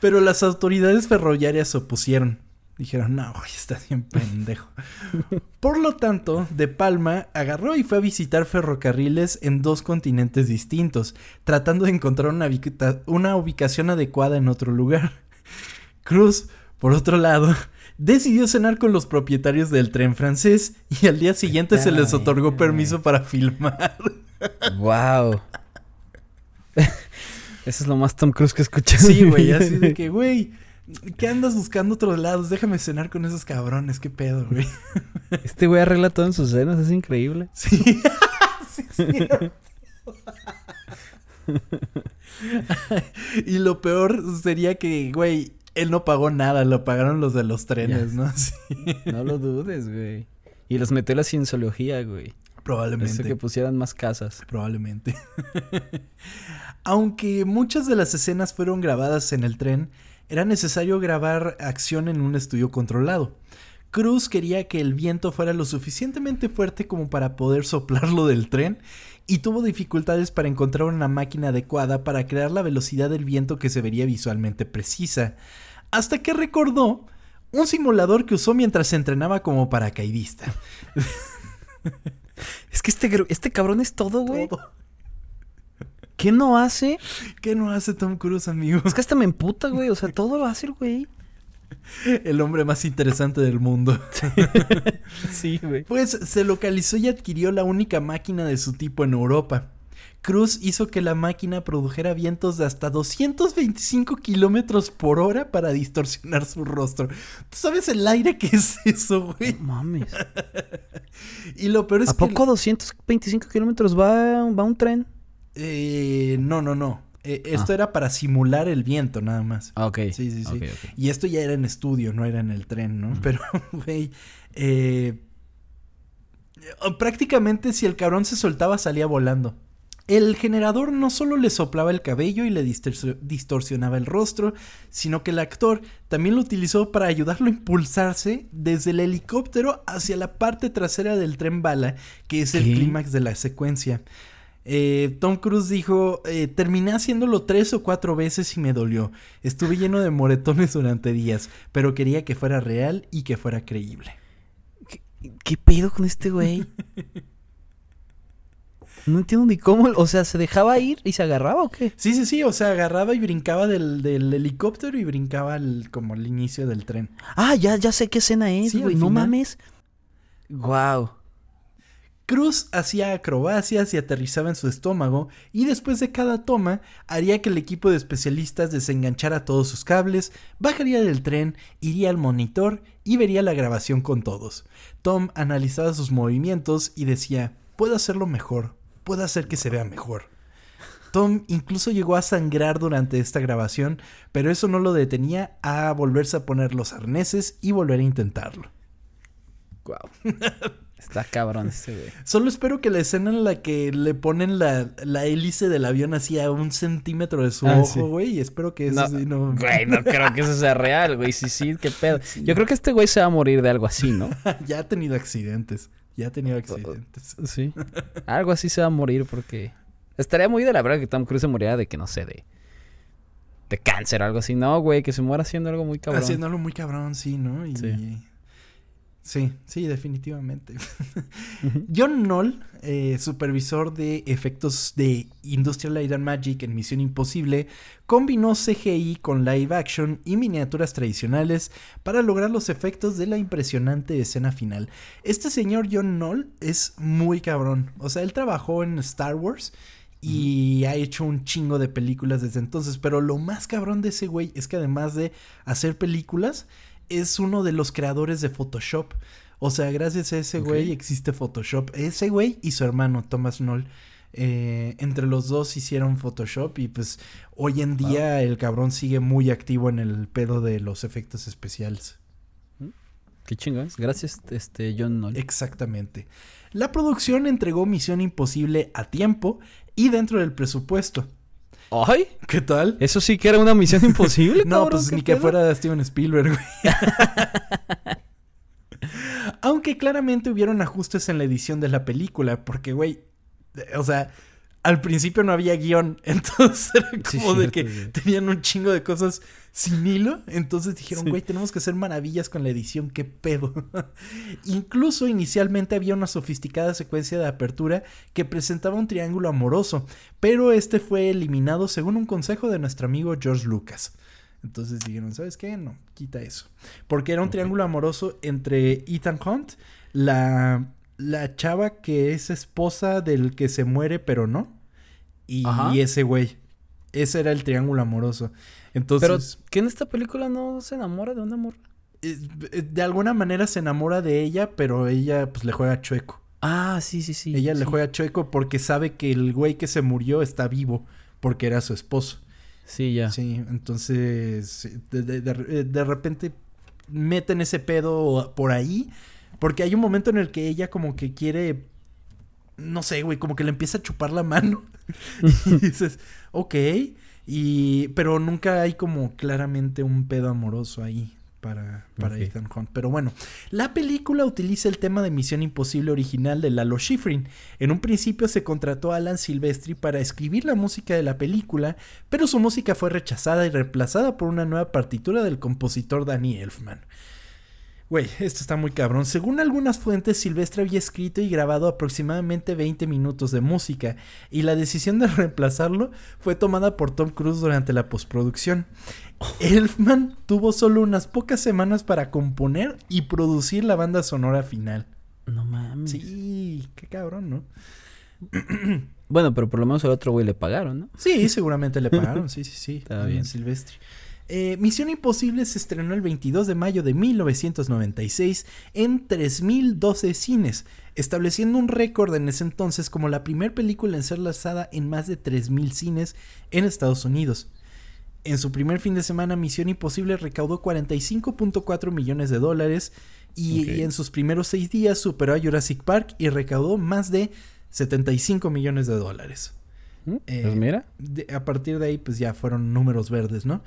Pero las autoridades ferroviarias se opusieron. Dijeron, no, güey, está bien pendejo. Por lo tanto, De Palma agarró y fue a visitar ferrocarriles en dos continentes distintos, tratando de encontrar una, una ubicación adecuada en otro lugar. Cruz, por otro lado, decidió cenar con los propietarios del tren francés y al día siguiente se les otorgó permiso para filmar. Wow. Eso es lo más Tom Cruise que he escuchado. Sí, güey, así de que, güey, ¿qué andas buscando otros lados? Déjame cenar con esos cabrones, qué pedo, güey. Este güey arregla todo en sus cenas, es increíble. Sí. Sí, sí. y lo peor sería que, güey, él no pagó nada, lo pagaron los de los trenes, ¿no? Sí. No lo dudes, güey. Y los metió la cienciología, güey. Eso Probablemente. que pusieran más casas. Probablemente. Aunque muchas de las escenas fueron grabadas en el tren, era necesario grabar acción en un estudio controlado. Cruz quería que el viento fuera lo suficientemente fuerte como para poder soplarlo del tren y tuvo dificultades para encontrar una máquina adecuada para crear la velocidad del viento que se vería visualmente precisa. Hasta que recordó un simulador que usó mientras se entrenaba como paracaidista. Es que este, este cabrón es todo, güey. Todo. ¿Qué no hace? ¿Qué no hace Tom Cruise, amigos? Es que hasta me emputa, güey. O sea, todo lo hace el güey. El hombre más interesante del mundo. Sí, güey. Pues se localizó y adquirió la única máquina de su tipo en Europa. Cruz hizo que la máquina produjera vientos de hasta 225 kilómetros por hora para distorsionar su rostro. ¿Tú sabes el aire que es eso, güey? No mames. Y lo peor es ¿A que... poco 225 kilómetros va, va un tren? Eh, no, no, no. Eh, esto era para simular el viento, nada más. Ah, ok. Sí, sí, sí. Y esto ya era en estudio, no era en el tren, ¿no? Pero, güey, eh, prácticamente si el cabrón se soltaba salía volando. El generador no solo le soplaba el cabello y le distorsi- distorsionaba el rostro, sino que el actor también lo utilizó para ayudarlo a impulsarse desde el helicóptero hacia la parte trasera del tren bala, que es el clímax de la secuencia. Eh, Tom Cruise dijo, eh, terminé haciéndolo tres o cuatro veces y me dolió. Estuve lleno de moretones durante días, pero quería que fuera real y que fuera creíble. ¿Qué pedo con este güey? No entiendo ni cómo. O sea, ¿se dejaba ir y se agarraba o qué? Sí, sí, sí, o sea, agarraba y brincaba del, del helicóptero y brincaba al- como al inicio del tren. Ah, ya, ya sé qué escena es, Sí, güey. no final. mames. Wow. Cruz hacía acrobacias y aterrizaba en su estómago y después de cada toma haría que el equipo de especialistas desenganchara todos sus cables, bajaría del tren, iría al monitor y vería la grabación con todos. Tom analizaba sus movimientos y decía, puedo hacerlo mejor, puedo hacer que se vea mejor. Tom incluso llegó a sangrar durante esta grabación, pero eso no lo detenía a volverse a poner los arneses y volver a intentarlo. Wow. Está cabrón este güey. Solo espero que la escena en la que le ponen la, la hélice del avión así a un centímetro de su Ah, sí. ojo, güey. Y espero que eso No, sí no. Güey, no creo que eso sea real, güey. Sí, sí, qué pedo. Yo creo que este güey se va a morir de algo así, ¿no? ya ha tenido accidentes. Ya ha tenido accidentes. Sí. Algo así se va a morir porque... Estaría muy de la verdad que Tom Cruise se muriera de que, no sé, de... De cáncer o algo así. No, güey, que se muera haciendo algo muy cabrón. Haciéndolo muy cabrón, sí, ¿no? Y, Sí. Sí. Sí, definitivamente. John Knoll, eh, supervisor de efectos de Industrial Light and Magic en Misión Imposible, combinó CGI con live action y miniaturas tradicionales para lograr los efectos de la impresionante escena final. Este señor John Knoll es muy cabrón. O sea, él trabajó en Star Wars y ha hecho un chingo de películas desde entonces. Pero lo más cabrón de ese güey es que además de hacer películas, es uno de los creadores de Photoshop. O sea, gracias a ese güey existe Photoshop. Ese güey y su hermano Thomas Knoll. eh, entre los dos hicieron Photoshop y pues hoy en día el cabrón sigue muy activo en el pedo de los efectos especiales. Qué chingón. Gracias, este, John Knoll. Exactamente. La producción entregó Misión Imposible a tiempo y dentro del presupuesto. ¡Ay! ¿Qué tal? Eso sí que era una misión imposible, No, cabrón, pues ¿qué ni que fuera Steven Spielberg, güey. Aunque claramente hubieron ajustes en la edición de la película, porque, güey, o sea, al principio no había guion, entonces era Sí, como de cierto, que güey. tenían un chingo de cosas sin hilo, entonces dijeron, Sí. güey, tenemos que hacer maravillas con la edición, qué pedo. Incluso inicialmente había una sofisticada secuencia de apertura que presentaba un triángulo amoroso, pero este fue eliminado según un consejo de nuestro amigo George Lucas. Entonces dijeron, ¿sabes qué? No, quita eso. Porque era un triángulo amoroso entre Ethan Hunt, la, la chava que es esposa del que se muere pero no, y, Ajá. ese güey. Ese era el triángulo amoroso. Pero, Entonces, ¿que en esta película no se enamora de una morra? eh, eh, de alguna manera se enamora de ella, pero ella pues le juega chueco. Ah, sí, sí, sí. ella le juega chueco porque sabe que el güey que se murió está vivo, porque era su esposo. Sí, ya. Sí, entonces de, de- de- de repente meten ese pedo por ahí, porque hay un momento en el que ella como que quiere, no sé, güey, como que le empieza a chupar la mano. y dices, ok, y, pero nunca hay como claramente un pedo amoroso ahí. Para, para. Ethan Hunt. Pero bueno, la película utiliza el tema de Misión Imposible original de Lalo Schifrin. En un principio se contrató a Alan Silvestri para escribir la música de la película, pero su música fue rechazada y reemplazada por una nueva partitura del compositor Danny Elfman. Güey, esto está muy cabrón. Según algunas fuentes, Silvestre había escrito y grabado aproximadamente 20 minutos de música, y la decisión de reemplazarlo fue tomada por Tom Cruise durante la postproducción. Elfman tuvo solo unas pocas semanas para componer y producir la banda sonora final. No mames. Sí, qué cabrón, ¿no? Bueno, pero por lo menos al otro güey le pagaron, ¿no? Sí, seguramente le pagaron, sí, sí, sí. Está bien. Silvestri. Eh, Misión Imposible se estrenó el 22 de mayo de 1996 en 3.012 cines, estableciendo un récord en ese entonces como la primera película en ser lanzada en más de 3.000 cines en Estados Unidos. En su primer fin de semana, Misión Imposible recaudó 45.4 millones de dólares y, en sus primeros seis días superó a Jurassic Park y recaudó más de 75 millones de dólares. ¿Mm? Eh, Pues mira. De- a partir de ahí, pues ya fueron números verdes, ¿no?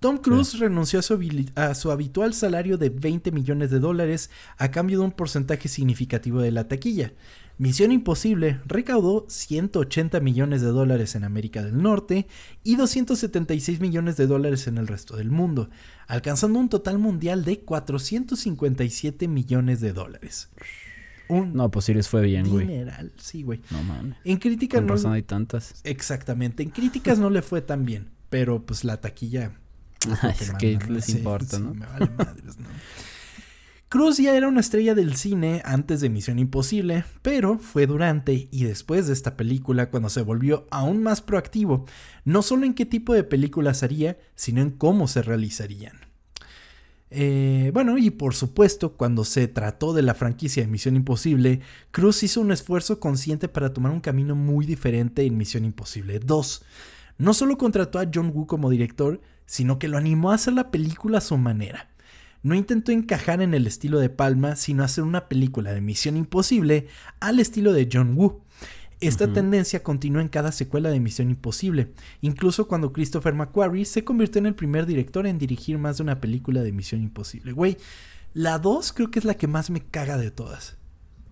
Tom Cruise renunció a su, habili- a su habitual salario de 20 millones de dólares a cambio de un porcentaje significativo de la taquilla. Misión Imposible recaudó 180 millones de dólares en América del Norte y 276 millones de dólares en el resto del mundo, alcanzando un total mundial de 457 millones de dólares. Un No, pues sí les fue bien, güey. dineral, sí, güey. No mames. En crítica Con no, razón hay tantas. Exactamente. En críticas no le fue tan bien, pero pues la taquilla. Es que les importa, ¿no? Me vale madres, ¿no? Cruz ya era una estrella del cine antes de Misión Imposible, pero fue durante y después de esta película cuando se volvió aún más proactivo, no solo en qué tipo de películas haría, sino en cómo se realizarían. Eh, bueno, y por supuesto, cuando se trató de la franquicia de Misión Imposible, Cruz hizo un esfuerzo consciente para tomar un camino muy diferente en Misión Imposible 2. No solo contrató a John Woo como director, sino que lo animó a hacer la película a su manera. No intentó encajar en el estilo de Palma, sino hacer una película de Misión Imposible al estilo de John Woo. Esta tendencia continuó en cada secuela de Misión Imposible, incluso cuando Christopher McQuarrie se convirtió en el primer director en dirigir más de una película de Misión Imposible. Güey, la 2 creo que es la que más me caga de todas.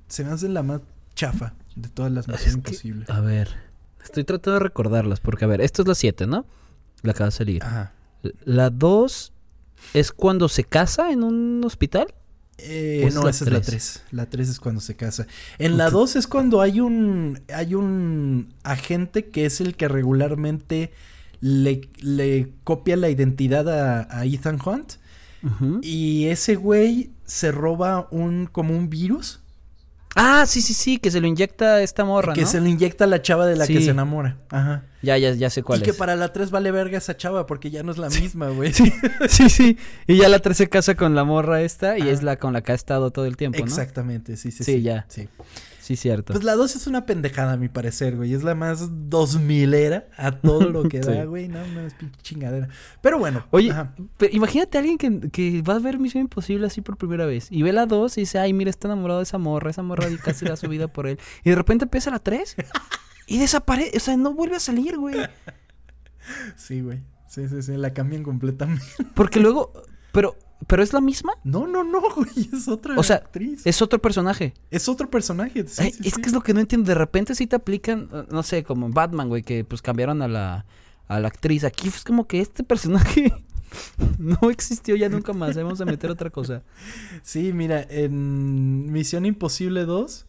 Se me hace la más chafa de todas las Misión Es que, Imposible. a ver, estoy tratando de recordarlas porque, a ver, esto es la 7, ¿no? La acaba de salir. Ajá. La 2 es cuando se casa en un hospital. Eh, ¿O es no, esa es la tres? 3. La 3 es cuando se casa. En la 2 es cuando hay un hay un agente que es el que regularmente le, le copia la identidad a, a Ethan Hunt. Ujú. Y ese güey se roba un como un virus Ah, sí, sí, sí, que se lo inyecta esta morra, que ¿no? se le inyecta la chava de la que Sí. se enamora. Ajá. Ya, ya, ya sé cuál y que es. para la 3 vale verga esa chava porque ya no es la misma, güey. Sí, sí, sí. Y ya la 3 se casa con la morra esta y es la con la que ha estado todo el tiempo, ¿no? Exactamente, sí, sí, Sí, sí. ya. Sí. Sí, cierto. Pues la 2 es una pendejada, a mi parecer, güey. Es la más 2000 era a todo lo que da, güey. No, no es pinche chingadera. Pero bueno. Oye, pero imagínate a alguien que, que va a ver Misión Imposible así por primera vez y ve la 2 y dice, ay, mira, está enamorado de esa morra, esa morra casi da su vida por él. Y de repente empieza la 3 y desaparece, o sea, no vuelve a salir, güey. Sí, güey. Sí, sí, sí. La cambian completamente. Porque luego, pero ¿Pero es la misma? No, no, no, güey, es otra O sea, actriz. Es otro personaje. Es otro personaje. sí, Ay, sí, es sí. que es lo que no entiendo. De repente sí te aplican, eh, no sé, como en Batman, güey, que pues cambiaron a la, a la actriz. Aquí es como que este personaje no existió ya nunca más. Vamos a meter otra cosa. Sí, mira, en Misión Imposible 2,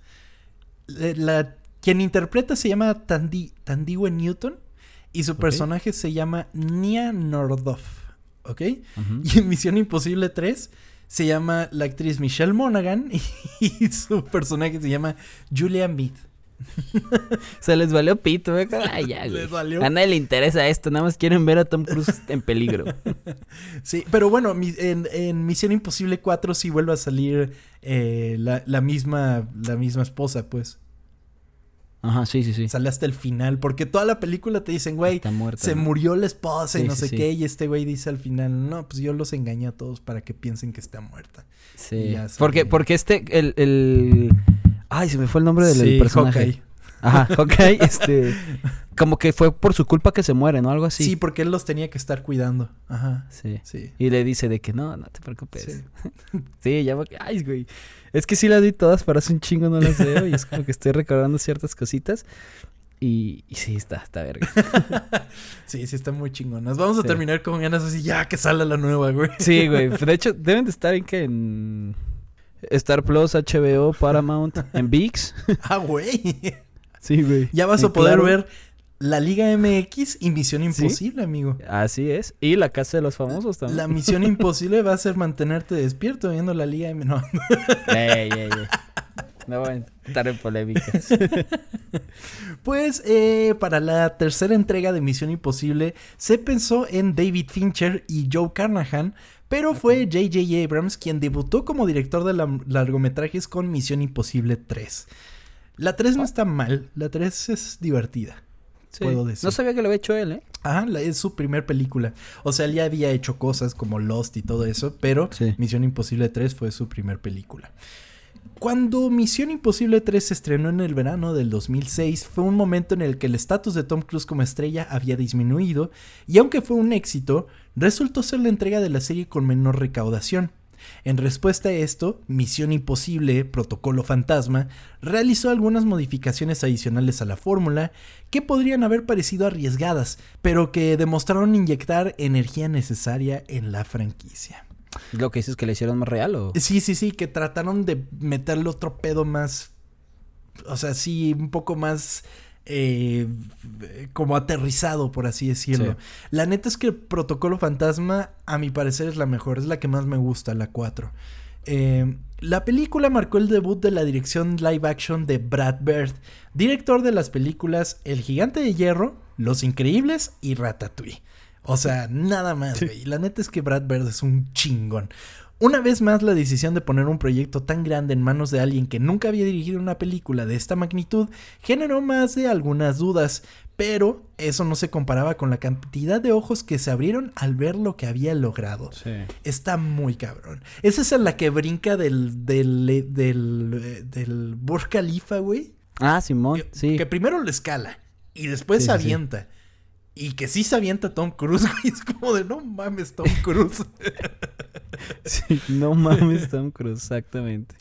eh, la, quien interpreta se llama Tandiwe Newton y su personaje se llama Nia Nordoff, ¿ok? Y en Misión Imposible 3 se llama la actriz Michelle Monaghan y, su personaje se llama Julia Mead. Se les valió pito, güey. Ay, ya, güey. Les valió. A nadie le interesa esto. Nada más quieren ver a Tom Cruise en peligro. Sí, pero bueno, en, en Misión Imposible 4 sí vuelve a salir eh, la, la misma, la misma esposa, pues. Ajá, sí, sí, sí. Sale hasta el final, porque toda la película te dicen, güey, muerta. se ¿no? murió la esposa y no sí, sé sí. qué, y este güey dice al final, no, pues yo los engañé a todos para que piensen que está muerta. Sí. Porque, porque este, el, el. Ay, se me fue el nombre del personaje. Hawkeye. Ajá, Hawkeye, este. Como que fue por su culpa que se muere, ¿no? Algo así. Sí. porque él los tenía que estar cuidando. Ajá. Sí. Sí. Y le dice de que no, no te preocupes. Sí. Ya va- Ay, güey. Es que sí las vi todas, pero hace un chingo no las veo. y es como que estoy recordando ciertas cositas. Y, y sí, está, está verga. Sí, sí, están muy chingonas. Vamos a Sí. terminar con ganas así, ya que salga la nueva, güey. Sí, güey. De hecho, deben de estar en que en Star Plus, HBO, Paramount, en VIX. Ah, güey. Sí, güey. Ya vas a poder Claro. ver la Liga MX y Misión Imposible, amigo. Así es. Y la casa de los famosos también. La misión imposible va a ser mantenerte despierto viendo la Liga M. No, Ey, ey, ey. No voy a entrar en polémicas. Pues eh, para la tercera entrega de Misión Imposible se pensó en David Fincher y Joe Carnahan, pero fue J.J. Abrams quien debutó como director de la- largometrajes con Misión Imposible 3. La 3 no está mal, la 3 es divertida. Sí. Puedo decir. No sabía que lo había hecho él, ¿eh? Ajá, la- es su primer película. O sea, él ya había hecho cosas como Lost y todo eso, pero Sí. Misión Imposible 3 fue su primer película. Cuando Misión Imposible 3 se estrenó en el verano del 2006, fue un momento en el que el estatus de Tom Cruise como estrella había disminuido, y aunque fue un éxito, resultó ser la entrega de la serie con menor recaudación. En respuesta a esto, Misión Imposible, Protocolo Fantasma, realizó algunas modificaciones adicionales a la fórmula que podrían haber parecido arriesgadas, pero que demostraron inyectar energía necesaria en la franquicia. Lo que dices es que le hicieron más real o. Sí, sí, sí, que trataron de meterle otro pedo más. O sea, sí, un poco más. Eh, como aterrizado, por así decirlo. Sí. La neta es que Protocolo Fantasma, a mi parecer, es la mejor, es la que más me gusta, la 4. Eh, la película marcó el debut de la dirección live action de Brad Bird, director de las películas El Gigante de Hierro, Los Increíbles y Ratatouille. O sea, nada más, güey. La neta es que Brad Bird es un chingón. Una vez más, la decisión de poner un proyecto tan grande en manos de alguien que nunca había dirigido una película de esta magnitud generó más de algunas dudas, pero eso no se comparaba con la cantidad de ojos que se abrieron al ver lo que había logrado. Sí. Está muy cabrón. Esa es en la que brinca del, del, del, eh, del Burj Khalifa, güey. Ah, Simón, Que- sí. Que primero lo escala y después Sí, se sí. avienta. Y que sí se avienta Tom Cruise, güey. Es como de no mames, Tom Cruise. Sí, No mames, Tom Cruise, exactamente.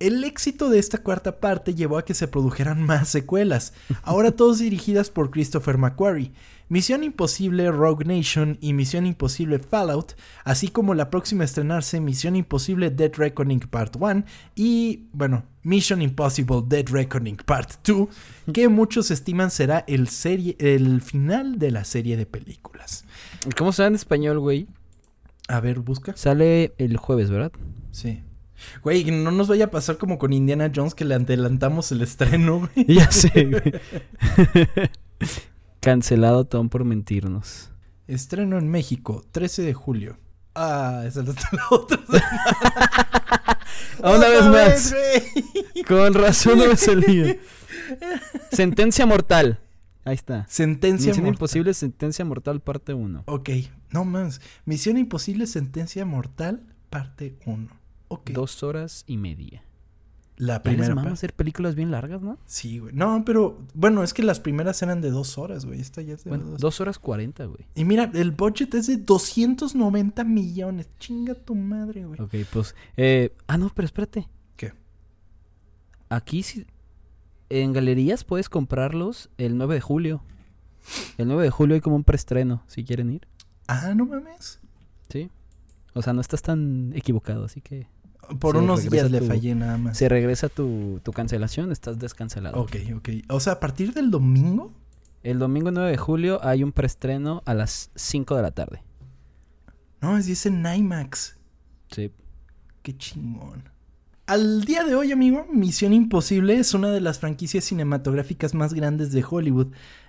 El éxito de esta cuarta parte llevó a que se produjeran más secuelas, ahora todas dirigidas por Christopher McQuarrie. Misión Imposible Rogue Nation y Misión Imposible Fallout, así como la próxima a estrenarse Misión Imposible Dead Reckoning Part 1 y, bueno, Mission Impossible Dead Reckoning Part 2, que muchos estiman será el, serie, el final de la serie de películas. ¿Cómo se en español, güey? A ver, busca. Sale el jueves, ¿verdad? Sí. Güey, no nos vaya a pasar como con Indiana Jones que le adelantamos el estreno, güey. Ya sé, güey. Cancelado Tom por mentirnos. Estreno en México, 13 de julio. Ah, esa es la otra. Una Otra vez más. güey. Con razón no me salía. Sentencia mortal. Ahí está. Sentencia Misión mortal. Imposible, Sentencia Mortal, parte 1. Ok, no más. Misión Imposible, Sentencia Mortal, parte 1. Ok. Dos horas y media. La primera mama parte. hacer películas bien largas, ¿no? Sí, güey. No, pero bueno, es que las primeras eran de dos horas, güey. Esta ya es de Bueno, dos. dos horas cuarenta, güey. Y mira, el budget es de 290 millones. Chinga tu madre, güey. Ok, pues. Eh, ah, no, pero espérate. ¿Qué? Aquí sí. En galerías puedes comprarlos el 9 de julio. El 9 de julio hay como un preestreno, si quieren ir. Ah, no mames. Sí. O sea, no estás tan equivocado, así que. Por unos días le fallé nada más. Se regresa tu, tu cancelación, estás descancelado. Ok, ok. O sea, a partir del domingo. El domingo 9 de julio hay un preestreno a las 5 de la tarde. No, es dice IMAX. Sí. Qué chingón. Al día de hoy, amigo, Misión Imposible es una de las franquicias cinematográficas más grandes de Hollywood,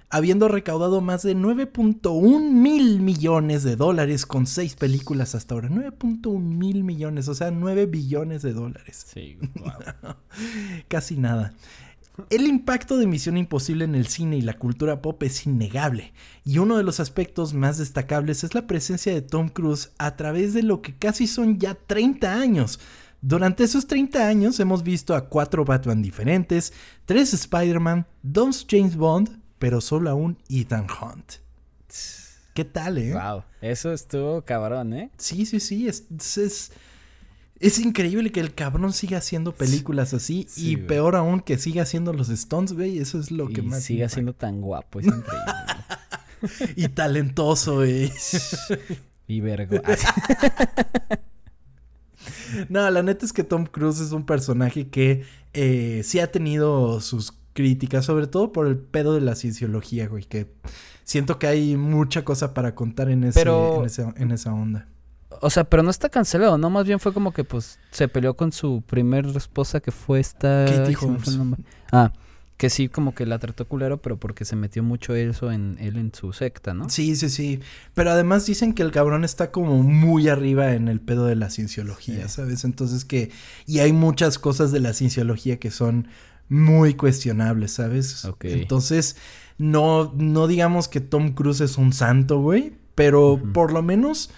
habiendo recaudado más de 9.1 mil millones de dólares con seis películas hasta ahora. 9.1 mil millones, o sea, 9 billones de dólares. Sí, wow. Casi nada. El impacto de Misión Imposible en el cine y la cultura pop es innegable, y uno de los aspectos más destacables es la presencia de Tom Cruise a través de lo que casi son ya 30 años. Durante esos 30 años hemos visto a cuatro Batman diferentes, tres Spider-Man, dos James Bond, pero solo a un Ethan Hunt. ¿Qué tal, eh? wow. Eso estuvo cabrón, ¿eh? Sí, sí, sí, es, es, es, increíble que el cabrón siga haciendo películas así Sí, y güey. peor aún que siga haciendo los Stones, güey, eso es lo que más impacta. siendo tan guapo, es increíble. y talentoso, güey. y vergo. No, la neta es que Tom Cruise es un personaje que eh, sí ha tenido sus críticas, sobre todo por el pedo de la cienciología, güey, que siento que hay mucha cosa para contar en, ese, Pero- en, ese- en esa onda. O sea, pero no está cancelado, ¿no? Más bien fue como que, pues, se peleó con su primer esposa que fue esta... Katie Holmes. Ah, que sí, como que la trató culero, pero porque se metió mucho eso en él en su secta, ¿no? Sí, sí, sí. Pero además dicen que el cabrón está como muy arriba en el pedo de la cienciología, Sí. ¿sabes? Entonces que... Y hay muchas cosas de la cienciología que son muy cuestionables, ¿sabes? Ok. Entonces, no, no digamos que Tom Cruise es un santo, güey, pero por lo menos,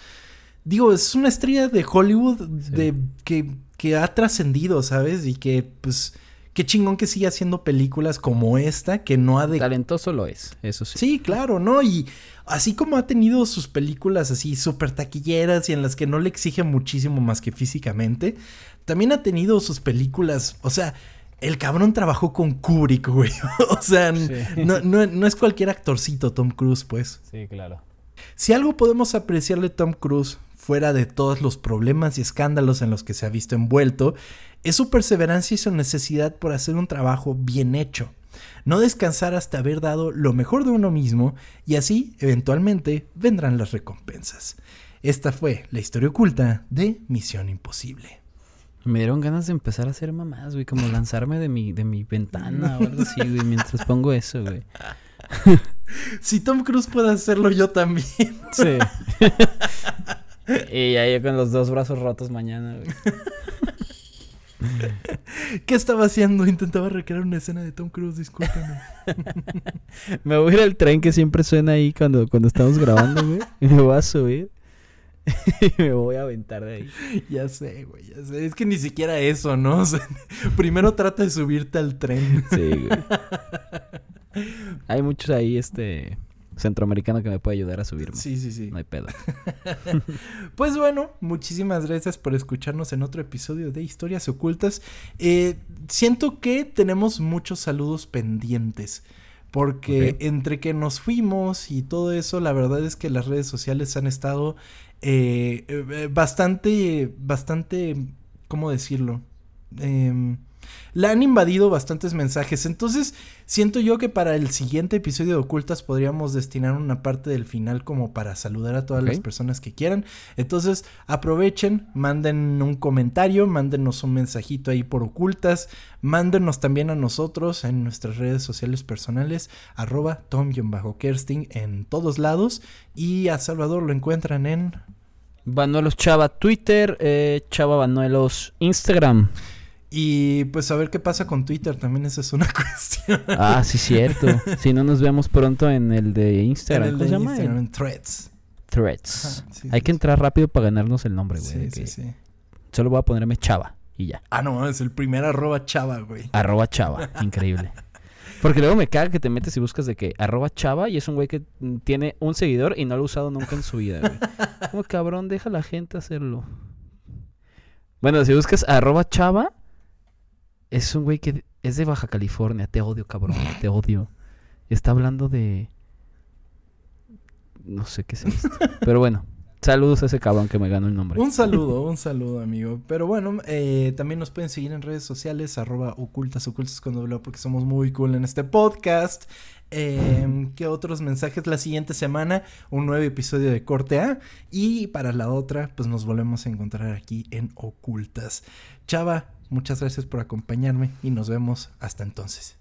digo, es una estrella de Hollywood Sí. de, que, que ha trascendido, ¿sabes? Y que, pues, qué chingón que sigue haciendo películas como esta, que no ha de Talentoso lo es, eso sí. Sí, claro, ¿no? Y así como ha tenido sus películas así súper taquilleras y en las que no le exige muchísimo más que físicamente, también ha tenido sus películas, o sea, el cabrón trabajó con Kubrick, güey. o sea, Sí. no, no- no es cualquier actorcito Tom Cruise, pues. Sí, claro. Si algo podemos apreciarle a Tom Cruise, fuera de todos los problemas y escándalos en los que se ha visto envuelto, es su perseverancia y su necesidad por hacer un trabajo bien hecho. No descansar hasta haber dado lo mejor de uno mismo y así, eventualmente, vendrán las recompensas. Esta fue la historia oculta de Misión Imposible. Me dieron ganas de empezar a hacer mamás, güey, como lanzarme de mi, de mi ventana o algo así, güey, mientras pongo eso, güey. Si Tom Cruise puede hacerlo, yo también. Sí. y ya yo con los dos brazos rotos mañana, güey. ¿Qué estaba haciendo? Intentaba recrear una escena de Tom Cruise, discúlpame. Me voy a ir al tren que siempre suena ahí cuando, cuando estamos grabando, güey. Y me voy a subir. y me voy a aventar de ahí. Ya sé, güey, ya sé. Es que ni siquiera eso, ¿no? O sea, primero trata de subirte al tren. Sí, güey. Hay muchos ahí, este, centroamericano que me puede ayudar a subirme. Sí, sí, sí. No hay pedo. Pues bueno, muchísimas gracias por escucharnos en otro episodio de Historias Ocultas. Eh, siento que tenemos muchos saludos pendientes. Porque entre que nos fuimos y todo eso, la verdad es que las redes sociales han estado eh, eh, bastante, bastante, ¿cómo decirlo? Em, la han invadido bastantes mensajes. Entonces, siento yo que para el siguiente episodio de Ocultas podríamos destinar una parte del final como para saludar a todas las personas que quieran. Entonces, aprovechen, manden un comentario, mándenos un mensajito ahí por Ocultas, mándenos también a nosotros en nuestras redes sociales personales, arroba tom-kersting en todos lados. Y a Salvador lo encuentran en... Banuelos Chava Twitter, eh, Chava Banuelos Instagram. Y pues a ver qué pasa con Twitter, también esa es una cuestión. Ah, sí, cierto. Si no nos vemos pronto en el de Instagram. en el ¿Cómo de se llama? Instagram, En en Threads. Threads. Sí, Hay sí, que sí. entrar rápido para ganarnos el nombre, güey. Sí, sí, sí. Solo voy a ponerme Chava Y ya. Ah, no, es el primer arroba chava, güey. Arroba chava. Increíble. Porque luego me caga que te metes y buscas de que arroba chava y es un güey que tiene un seguidor y no lo ha usado nunca en su vida, güey. Como cabrón, deja a la gente hacerlo. Bueno, si buscas arroba chava, es un güey que es de Baja California. Te odio, cabrón, te odio. Está hablando de... No sé qué es esto. Pero bueno, saludos a ese cabrón que me ganó el nombre. Un saludo, un saludo, amigo. Pero bueno, eh, también nos pueden seguir en redes sociales, arroba ocultas, ocultas con doble porque somos muy cool en este podcast. Eh, ¿Qué otros mensajes? La siguiente semana, un nuevo episodio de Corte A. Y para la otra, pues nos volvemos a encontrar aquí en Ocultas. Chava, muchas gracias por acompañarme y nos vemos hasta entonces.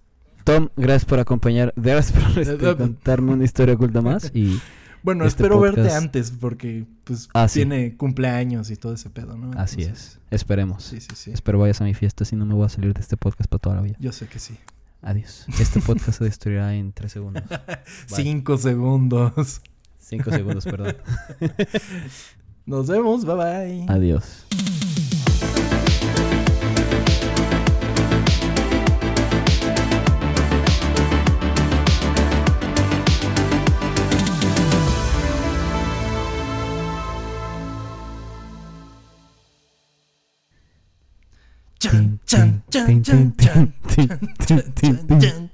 Tom, gracias por acompañar. Gracias por este, contarme una historia oculta más. Y Bueno, Este espero verte antes porque pues Ah, sí. tiene cumpleaños y todo ese pedo, ¿no? así Entonces, es. Esperemos. Sí, sí, sí. Espero vayas a mi fiesta, si no me voy a salir de este podcast para toda la vida. Yo sé que sí. Adiós. Este podcast se destruirá en tres segundos. Cinco segundos. Cinco segundos, perdón. Nos vemos, bye bye. Adiós. Do-do-do.